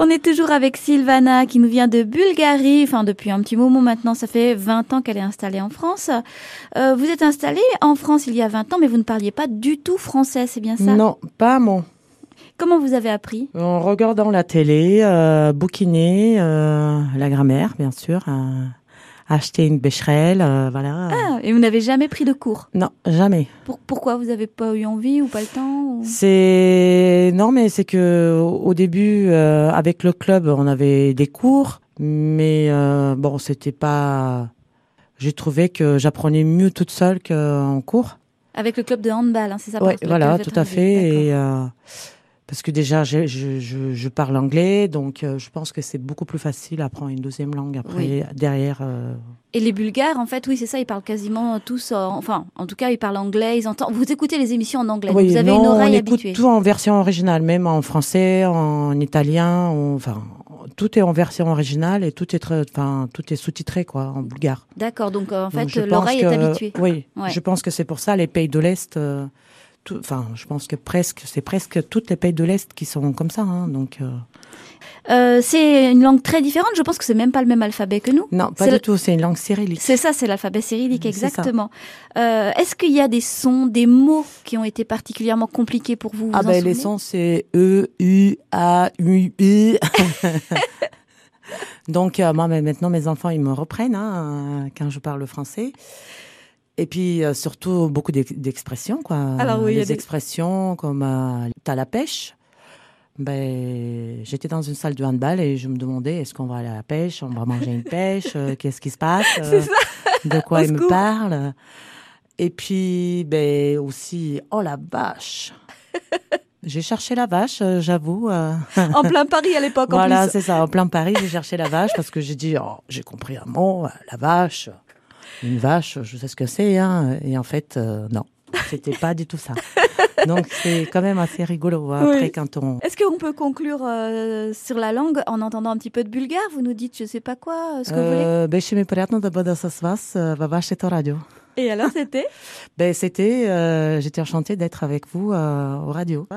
On est toujours avec Sylvana qui nous vient de Bulgarie, enfin depuis un petit moment maintenant, ça fait 20 ans qu'elle est installée en France. Euh, vous êtes installée en France il y a 20 ans, mais vous ne parliez pas du tout français, c'est bien ça? Non, pas mon. Comment vous avez appris? En regardant la télé, euh, bouquiner, euh, la grammaire, bien sûr, acheter une bécherelle, euh, voilà. Ah, et vous n'avez jamais pris de cours? Non, jamais. Pour- Pourquoi Vous n'avez pas eu envie ou pas le temps ou- C'est non, mais c'est que au début, euh, avec le club, on avait des cours, mais euh, bon, c'était pas. J'ai trouvé que j'apprenais mieux toute seule qu'en cours. Avec le club de handball, hein, c'est ça Oui, voilà, tout à fait. Et, parce que déjà, je, je, je, je parle anglais, donc euh, je pense que c'est beaucoup plus facile d'apprendre une deuxième langue après, Oui. derrière. euh, Et les Bulgares, en fait, oui, c'est ça, ils parlent quasiment tous, euh, enfin, en tout cas, ils parlent anglais, ils entendent. Vous écoutez les émissions en anglais, oui, vous avez non, une oreille on écoute habituée. tout en version originale, même en français, en italien, en- enfin, tout est en version originale et tout est, très- enfin, tout est sous-titré, quoi, en bulgare. D'accord, donc euh, en fait, l'oreille est habituée. Oui, Ouais. je pense que c'est pour ça les pays de l'Est. Enfin, je pense que presque, c'est presque toutes les pays de l'Est qui sont comme ça. Hein, donc, euh, Euh, c'est une langue très différente. Je pense que c'est même pas le même alphabet que nous. non, pas du tout. C'est une langue cyrillique. C'est ça, c'est l'alphabet cyrillique, exactement. Euh, Est-ce qu'il y a des sons, des mots qui ont été particulièrement compliqués pour vous, vous Ah en ben les sons c'est E U A U I. Donc moi maintenant mes enfants ils me reprennent hein, quand je parle français. Et puis euh, surtout beaucoup d'ex- d'expressions quoi. Alors oui, il les des- expressions comme euh, t'as la pêche. Ben j'étais dans une salle de handball et je me demandais est-ce qu'on va aller à la pêche, on va manger une pêche, euh, qu'est-ce qui se passe, euh, de quoi ils me parlent? Et puis ben aussi oh la vache. J'ai cherché la vache, euh, j'avoue. euh. En plein Paris à l'époque, en voilà, c'est ça. En plein Paris, j'ai cherché la vache parce que j'ai dit, oh, j'ai compris un mot, la vache une vache, je sais ce que c'est, hein, et en fait, euh, non. C'était pas du tout ça. Donc c'est quand même assez rigolo hein, après quand on. Est-ce qu'on peut conclure euh, sur la langue en entendant un petit peu de bulgare? Vous nous dites je sais pas quoi, euh, ce que vous voulez. Euh, ben, radio. Et alors c'était? Ben c'était, j'étais enchantée d'être avec vous au radio.